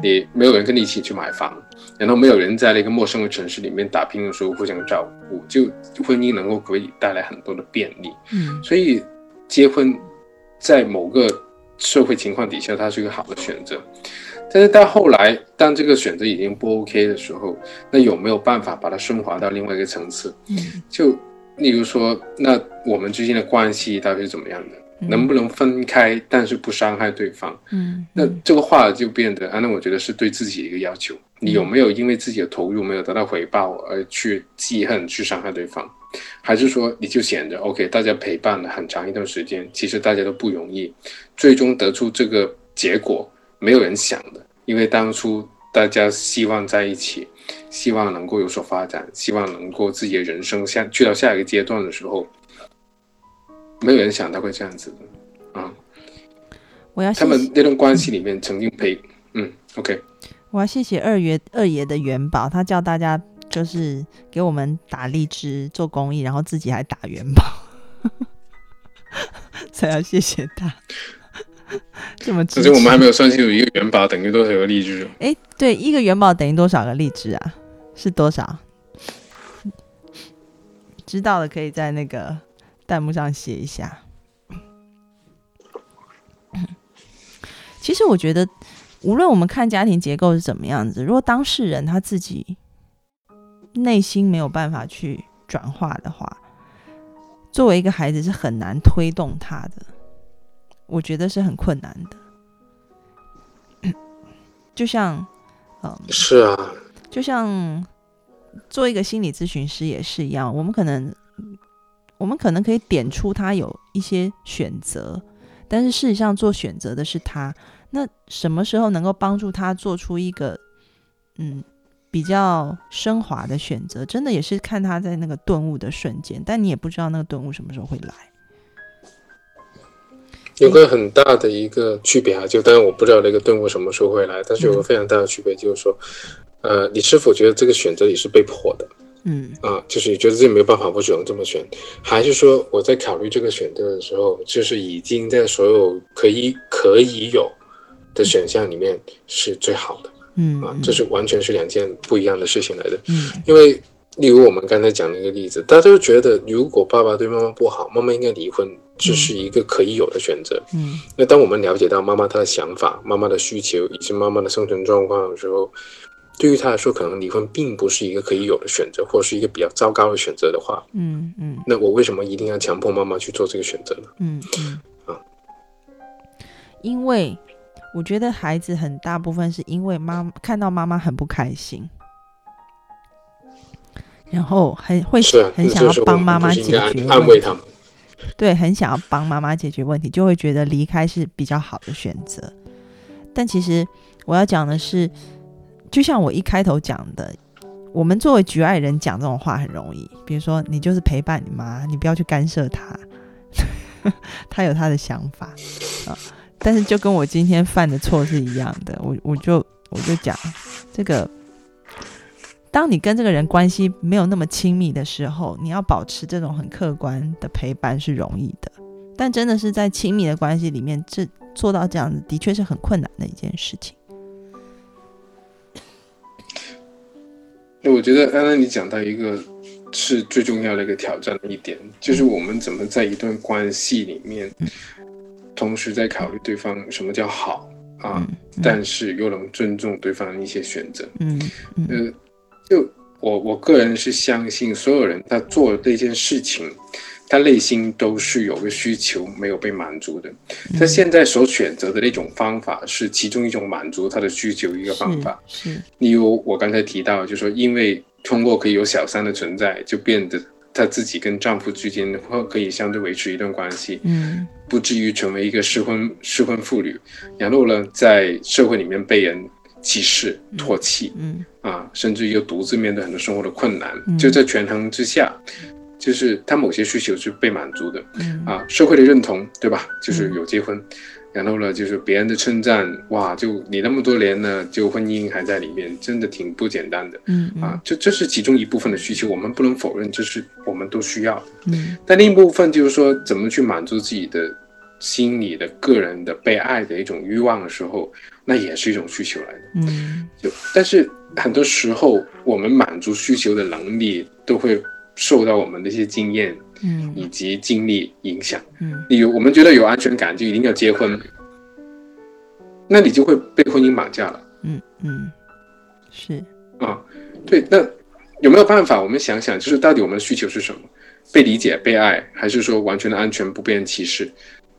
你没有人跟你一起去买房，然后没有人在那个陌生的城市里面打拼的时候互相照顾，就婚姻能够给你带来很多的便利，嗯，所以结婚在某个社会情况底下，它是一个好的选择，但是到后来，当这个选择已经不 OK 的时候，那有没有办法把它升华到另外一个层次？嗯，就。例如说，那我们之间的关系到底是怎么样的？能不能分开，但是不伤害对方？嗯，那这个话就变得，啊，那我觉得是对自己的一个要求。你有没有因为自己的投入没有得到回报而去记恨、去伤害对方？还是说你就显得 OK？大家陪伴了很长一段时间，其实大家都不容易，最终得出这个结果，没有人想的，因为当初大家希望在一起。希望能够有所发展，希望能够自己的人生下去到下一个阶段的时候，没有人想到会这样子的啊！我要他们那段关系里面曾经陪嗯，OK，我要谢谢二爷二爷的元宝，他叫大家就是给我们打荔枝做公益，然后自己还打元宝，才要谢谢他。这么，可是我们还没有算清楚一个元宝等于多少个荔枝。哎，对，一个元宝等于多少个荔枝啊？是多少？知道的可以在那个弹幕上写一下。其实我觉得，无论我们看家庭结构是怎么样子，如果当事人他自己内心没有办法去转化的话，作为一个孩子是很难推动他的。我觉得是很困难的，就像，嗯，是啊，就像做一个心理咨询师也是一样，我们可能，我们可能可以点出他有一些选择，但是事实上做选择的是他。那什么时候能够帮助他做出一个，嗯，比较升华的选择？真的也是看他在那个顿悟的瞬间，但你也不知道那个顿悟什么时候会来。有个很大的一个区别啊，就当然我不知道那个顿悟什么时候会来，但是有个非常大的区别就是说，呃，你是否觉得这个选择你是被迫的？嗯啊，就是你觉得自己没有办法，我只能这么选，还是说我在考虑这个选择的时候，就是已经在所有可以可以有的选项里面是最好的？嗯啊，这是完全是两件不一样的事情来的。嗯，因为例如我们刚才讲的一个例子，大家都觉得如果爸爸对妈妈不好，妈妈应该离婚。这是一个可以有的选择。嗯，那当我们了解到妈妈她的想法、妈妈的需求以及妈妈的生存状况的时候，对于她来说，可能离婚并不是一个可以有的选择，或者是一个比较糟糕的选择的话，嗯嗯，那我为什么一定要强迫妈妈去做这个选择呢？嗯嗯啊，因为我觉得孩子很大部分是因为妈看到妈妈很不开心，然后很会很想要帮妈妈解决安慰他们。对，很想要帮妈妈解决问题，就会觉得离开是比较好的选择。但其实我要讲的是，就像我一开头讲的，我们作为局外人讲这种话很容易。比如说，你就是陪伴你妈，你不要去干涉她，她有她的想法啊。但是就跟我今天犯的错是一样的，我我就我就讲这个。当你跟这个人关系没有那么亲密的时候，你要保持这种很客观的陪伴是容易的，但真的是在亲密的关系里面，这做到这样子的确是很困难的一件事情。那我觉得刚刚你讲到一个是最重要的一个挑战的一点，就是我们怎么在一段关系里面，同时在考虑对方什么叫好啊，但是又能尊重对方的一些选择，嗯呃。就我我个人是相信，所有人他做这件事情，他内心都是有个需求没有被满足的。他现在所选择的那种方法是其中一种满足他的需求一个方法。是，例如我刚才提到，就说因为通过可以有小三的存在，就变得她自己跟丈夫之间或可以相对维持一段关系，嗯不至于成为一个失婚失婚妇女，然后呢，在社会里面被人歧视、唾弃嗯啊，甚至又独自面对很多生活的困难，嗯就在权衡之下，就是他某些需求是被满足的嗯啊，社会的认同，对吧？就是有结婚。然后呢，就是别人的称赞，哇，就你那么多年呢，就婚姻还在里面，真的挺不简单的嗯嗯啊。这这是其中一部分的需求，我们不能否认，这是我们都需要的。嗯但另一部分就是说，怎么去满足自己的心理的、个人的被爱的一种欲望的时候，那也是一种需求来的。嗯就但是很多时候，我们满足需求的能力都会受到我们的一些经验嗯以及经历影响。嗯你有我们觉得有安全感，就一定要结婚，那你就会被婚姻绑架了嗯嗯，是啊。对，那有没有办法？我们想想，就是到底我们的需求是什么？被理解、被爱，还是说完全的安全，不被人歧视？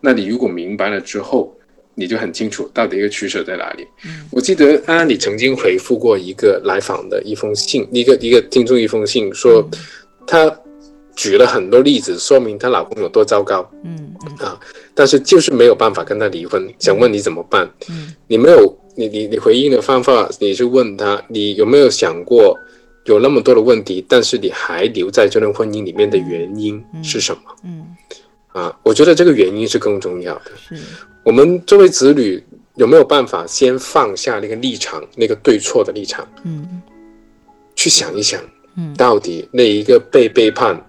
那你如果明白了之后，你就很清楚到底一个取舍在哪里。嗯我记得安安，你曾经回复过一个来访的一封信，一个一个听众一封信，说她举了很多例子，说明她老公有多糟糕。嗯啊但是就是没有办法跟他离婚，想问你怎么办？嗯你没有，你你你回应的方法，你是问他，你有没有想过有那么多的问题，但是你还留在这段婚姻里面的原因是什么？嗯啊，我觉得这个原因是更重要的。是我们作为子女，有没有办法先放下那个立场，那个对错的立场，嗯去想一想，嗯到底那一个被背叛、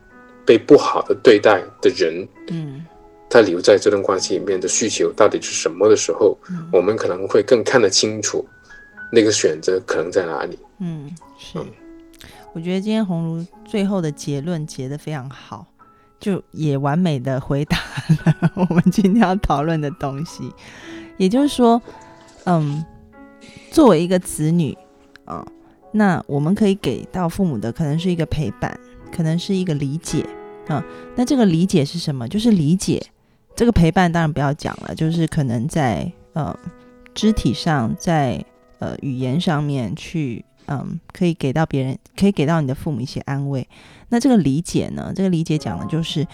被不好的对待的人，嗯他留在这段关系里面的需求到底是什么的时候，嗯我们可能会更看得清楚那个选择可能在哪里。嗯是，我觉得今天红茹最后的结论结得非常好，就也完美的回答 了我们今天要讨论的东西。也就是说，嗯，作为一个子女啊、那我们可以给到父母的可能是一个陪伴，可能是一个理解啊、那这个理解是什么？就是理解这个陪伴，当然不要讲了，就是可能在呃肢体上，在呃语言上面去，嗯，可以给到别人，可以给到你的父母一些安慰。那这个理解呢？这个理解讲的就是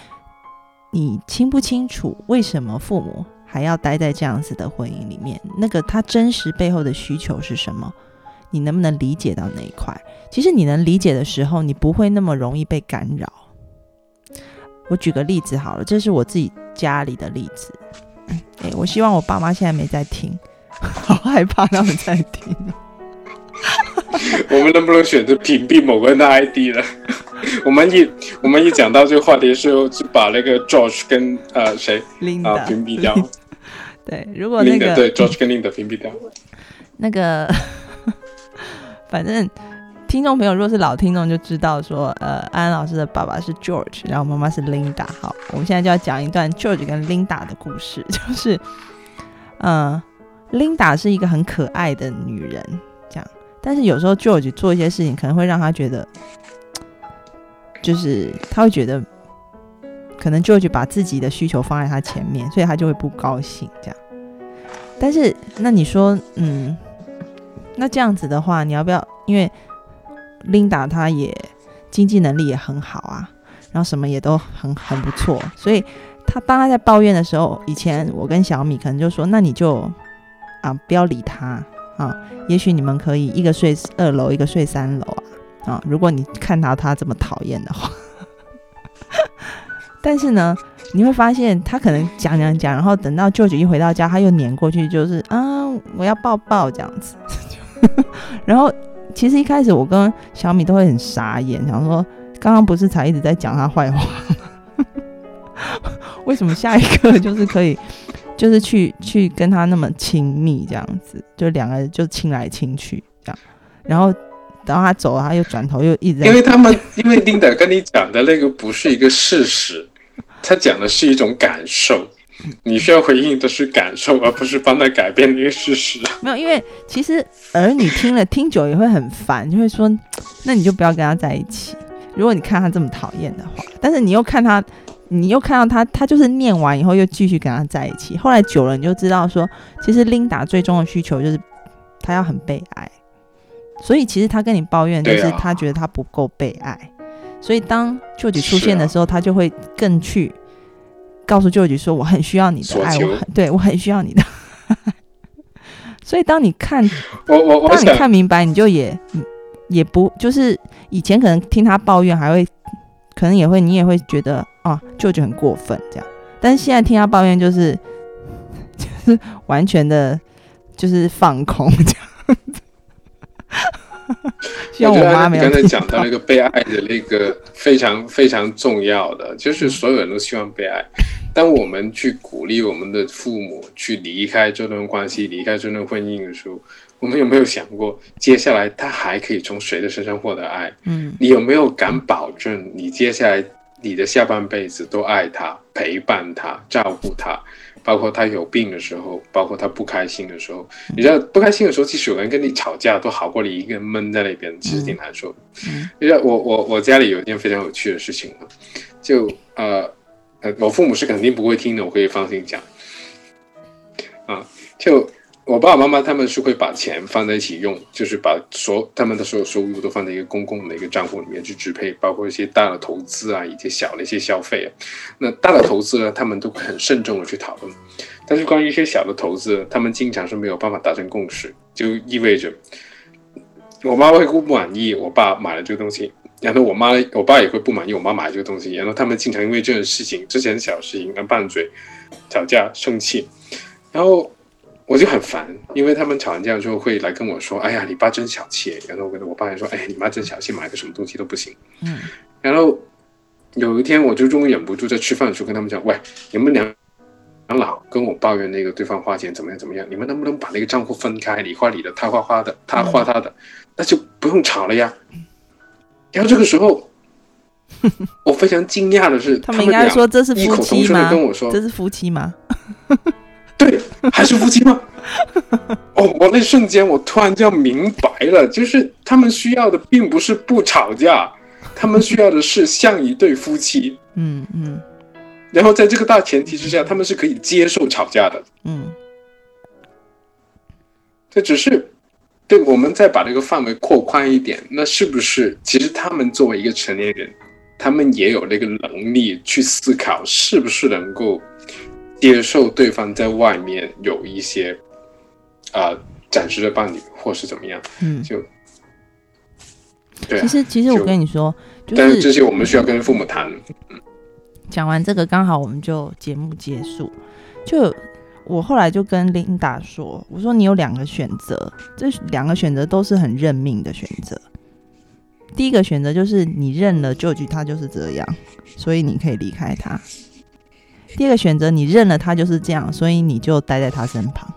你清不清楚为什么父母还要待在这样子的婚姻里面？那个他真实背后的需求是什么？你能不能理解到那一块？其实你能理解的时候，你不会那么容易被干扰。我举个例子好了，这是我自己家里的例子。哎、我希望我爸妈现在没在听，好害怕他们在听。我们能不能选择屏蔽某个人的 ID 呢？我们一我们一讲到这个话题的时候，就把那个 George 跟呃谁 Linda，啊屏蔽掉对，如果那，Linda 个对 George 跟 Linda 屏蔽掉。那个，反正听众朋友如果是老听众就知道说，呃，安安老师的爸爸是 George，然后妈妈是 Linda。好，我们现在就要讲一段 George 跟 Linda 的故事，就是，嗯、l i n d a 是一个很可爱的女人，但是有时候 George 做一些事情可能会让他觉得，就是他会觉得，可能 George 把自己的需求放在他前面，所以他就会不高兴这样。但是，那你说，嗯，那这样子的话，你要不要？因为 Linda 她也经济能力也很好啊，然后什么也都很很不错，所以她当她在抱怨的时候，以前我跟小米可能就说，那你就啊不要理她啊，也许你们可以一个睡二楼，一个睡三楼啊啊，如果你看到他这么讨厌的话，但是呢。你会发现，他可能讲讲讲，然后等到舅舅一回到家，他又黏过去，就是啊，我要抱抱这样子。然后其实一开始我跟小米都会很傻眼，想说刚刚不是才一直在讲他坏话吗？为什么下一刻就是可以，就是去去跟他那么亲密这样子，就两个人就亲来亲去这样，然后等到他走了，他又转头又一直在因为他们，因为 Linda 跟你讲的那个不是一个事实，他讲的是一种感受，你需要回应的是感受，而不是帮他改变那个事实。没有，因为其实儿女听了听久也会很烦，就会说，那你就不要跟他在一起。如果你看他这么讨厌的话，但是你又看他，你又看到他，他就是念完以后又继续跟他在一起。后来久了，你就知道说，其实琳达最终的需求就是他要很被爱，所以其实他跟你抱怨，就是他觉得他不够被爱。所以当舅舅出现的时候，他就会更去告诉舅舅说：“我很需要你的爱，我很对我很需要你的。”所以当你看我我我当你看明白，你就也嗯也不就是以前可能听他抱怨，还会可能也会你也会觉得啊舅舅很过分这样，但是现在听他抱怨就是 就是完全的，就是放空这样。希望我妈没有刚才讲到那个被爱的那个非常非常重要的，就是所有人都希望被爱。当我们去鼓励我们的父母去离开这段关系、离开这段婚姻的时候，我们有没有想过，接下来他还可以从谁的身上获得爱？嗯你有没有敢保证你接下来你的下半辈子都爱他、陪伴他、照顾他？包括他有病的时候，包括他不开心的时候，你知道不开心的时候，即使有人跟你吵架，都好过你一个人闷在那边，其实挺难受你知道我我我家里有一件非常有趣的事情啊，就呃呃，我父母是肯定不会听的，我可以放心讲。啊，就我爸爸妈妈他们是会把钱放在一起用，就是把所他们的所有收入都放在一个公共的一个账户里面去支配，包括一些大的投资啊，以及小的一些消费。那大的投资呢，他们都很慎重的去讨论，但是关于一些小的投资，他们经常是没有办法达成共识，就意味着我妈会不满意我爸买了这个东西，然后我妈我爸也会不满意我妈买这个东西，然后他们经常因为这种事情之前小事情而拌嘴、吵架、生气，然后我就很烦，因为他们吵完架之后会来跟我说：“哎呀，你爸真小气。”然后我跟我爸也说：“哎，你妈真小气，买个什么东西都不行。”嗯然后有一天我就终于忍不住在吃饭的时候跟他们讲：“喂，你们两两老跟我抱怨那个对方花钱怎么样怎么样，你们能不能把那个账户分开，你花你的，他花花的，他花他的，那就不用吵了呀。”然后这个时候，我非常惊讶的是，他们应该说这是夫妻吗？跟我说这是夫妻吗？对，还是夫妻吗？哦，我那瞬间我突然就明白了，就是他们需要的并不是不吵架，他们需要的是像一对夫妻。嗯嗯然后在这个大前提之下，他们是可以接受吵架的。嗯这只是，对，我们再把这个范围扩宽一点，那是不是其实他们作为一个成年人，他们也有那个能力去思考，是不是能够接受对方在外面有一些啊、暂时的伴侣，或是怎么样？嗯。就对、啊其，实其实我跟你说，就但是这些我们需要跟父母谈。讲完这个，刚好我们就节目结束。就我后来就跟琳达说，我说你有两个选择，这两个选择都是很认命的选择。第一个选择就是你认了舅舅他就是这样，所以你可以离开他。第二个选择，你认了他就是这样，所以你就待在他身旁。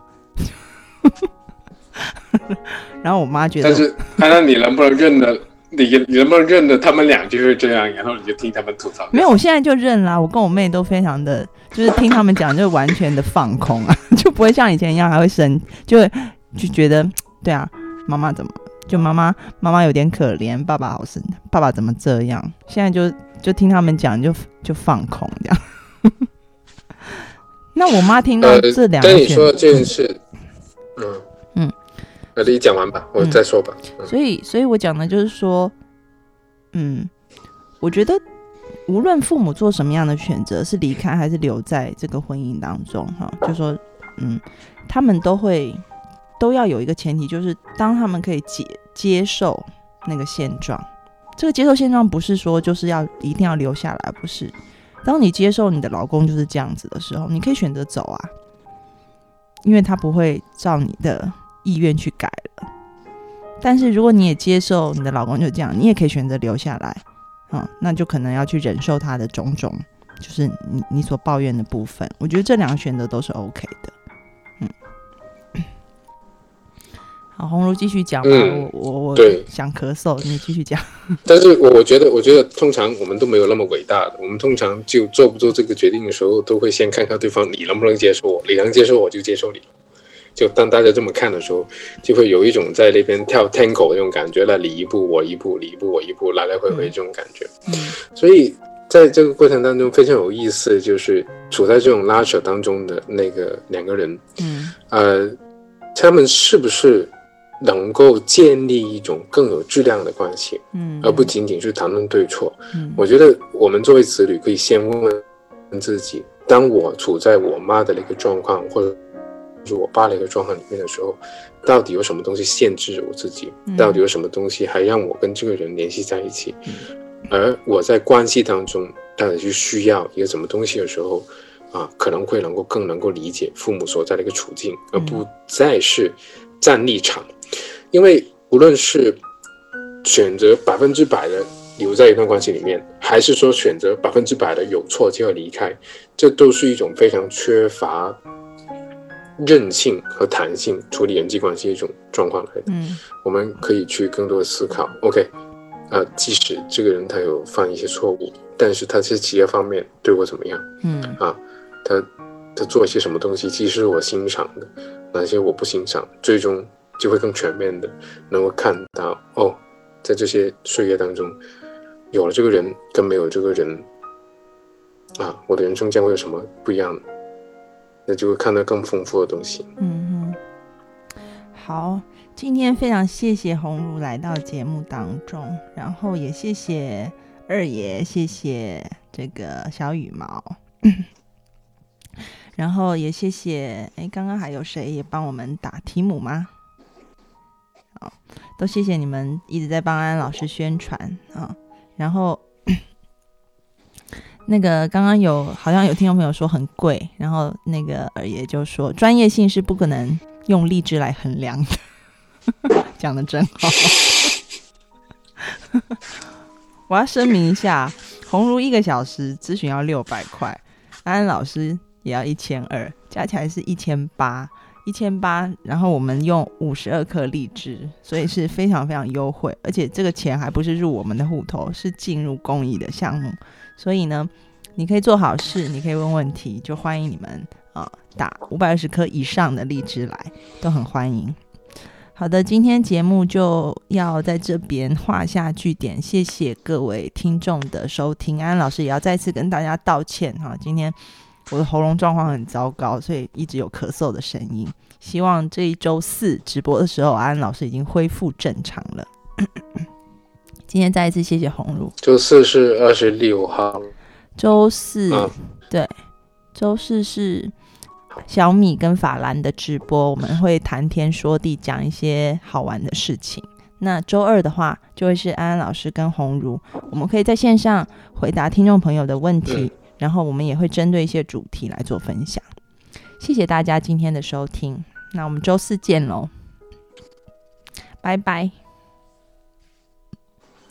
然后我妈觉得但是，看看你能不能认得，你你能不能认得他们俩就是这样，然后你就听他们吐槽。没有，我现在就认啦。我跟我妹都非常的，就是听他们讲，就完全的放空啊，就不会像以前一样还会生，就会就觉得，对啊，妈妈怎么，就妈妈妈妈有点可怜，爸爸好生，爸爸怎么这样？现在就就听他们讲，就就放空这样。那我妈听到呃这，两个说的这件事，嗯嗯，那，你讲完吧，我再说吧。嗯所以，所以我讲的就是说，嗯，我觉得无论父母做什么样的选择，是离开还是留在这个婚姻当中，哈，就说，嗯，他们都会都要有一个前提，就是当他们可以接接受那个现状，这个接受现状不是说就是要一定要留下来，不是。当你接受你的老公就是这样子的时候，你可以选择走啊，因为他不会照你的意愿去改了。但是如果你也接受你的老公就这样，你也可以选择留下来，嗯，那就可能要去忍受他的种种，就是你你所抱怨的部分。我觉得这两个选择都是 OK 的，好，红茹继续讲吧，嗯我我我对想咳嗽，你继续讲。但是我我觉得，我觉得通常我们都没有那么伟大的，我们通常就做不做这个决定的时候，都会先看看对方你能不能接受我，你能接受我就接受你。就当大家这么看的时候，就会有一种在那边跳 tango 的那种感觉了，你一步我一步，你一步我一步，来来回回这种感觉。嗯所以在这个过程当中非常有意思，就是处在这种拉扯当中的那个两个人，嗯呃，他们是不是能够建立一种更有质量的关系，嗯，而不仅仅是谈论对错。嗯我觉得我们作为子女，可以先问问自己：当我处在我妈的那个状况，或者是我爸的一个状况里面的时候，到底有什么东西限制我自己？嗯到底有什么东西还让我跟这个人联系在一起？而我在关系当中到底去需要一个什么东西的时候，啊，可能会能够更能够理解父母所在的一个处境，而不再是站立场。因为无论是选择百分之百的留在一段关系里面，还是说选择百分之百的有错就要离开，这都是一种非常缺乏韧性和弹性处理人际关系的一种状况来的。嗯我们可以去更多的思考，OK，呃，即使这个人他有犯一些错误，但是他这其他方面对我怎么样嗯啊？他他做一些什么东西，既是我欣赏的，哪些我不欣赏，最终就会更全面的能够看到哦，在这些岁月当中，有了这个人跟没有这个人啊，我的人生将会有什么不一样？那就会看到更丰富的东西。嗯哼，好，今天非常谢谢红茹来到节目当中，然后也谢谢二爷，谢谢这个小羽毛，然后也谢谢，哎，刚刚还有谁也帮我们打题目吗？好，都谢谢你们一直在帮安安老师宣传啊，然后。那个刚刚有好像有听众朋友说很贵，然后那个二爷就说专业性是不可能用荔枝来衡量的，讲的真好。我要声明一下，红如一个小时咨询要六百块，安安老师也要一千二，加起来是一千八，一千八。然后我们用五十二克荔枝，所以是非常非常优惠，而且这个钱还不是入我们的户头，是进入公益的项目。所以呢，你可以做好事，你可以问问题，就欢迎你们啊、打五百二十颗以上的荔枝来，都很欢迎。好的，今天节目就要在这边画下句点，谢谢各位听众的收听。安老师也要再次跟大家道歉哈，今天我的喉咙状况很糟糕，所以一直有咳嗽的声音。希望这一周四直播的时候，安安老师已经恢复正常了。今天再一次谢谢红茹。周四是二十六号，周四、嗯对，周四是小米跟法兰的直播，我们会谈天说地，讲一些好玩的事情。那周二的话，就会是安安老师跟红茹，我们可以在线上回答听众朋友的问题，嗯然后我们也会针对一些主题来做分享。谢谢大家今天的收听，那我们周四见喽，拜拜。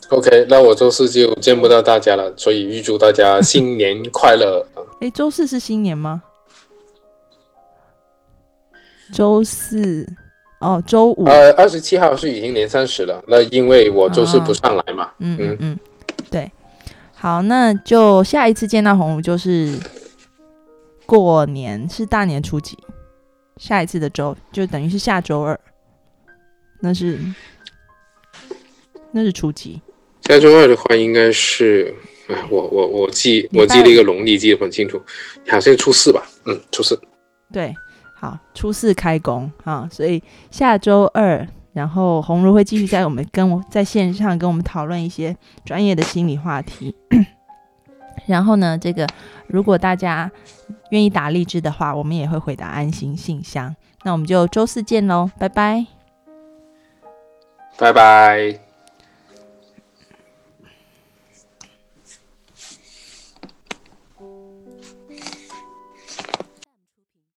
OK，那我周四就见不到大家了，所以预祝大家新年快乐。诶，周四是新年吗？周四哦，周五。呃，二十七号是已经年三十了，那因为我周四不上来嘛。嗯嗯嗯，对，好，那就下一次见到红茹就是过年，是大年初几？下一次的周就等于是下周二，那是那是初几？下周二的话应该是，哎，我我我记我记了一个农历，记得很清楚，好像初四吧？嗯，初四。对，好，初四开工啊，所以下周二，然后红茹会继续在我们跟我在线上跟我们讨论一些专业的心理话题。然后呢，这个如果大家愿意打励志的话，我们也会回答安心信箱。那我们就周四见喽，拜拜。拜拜。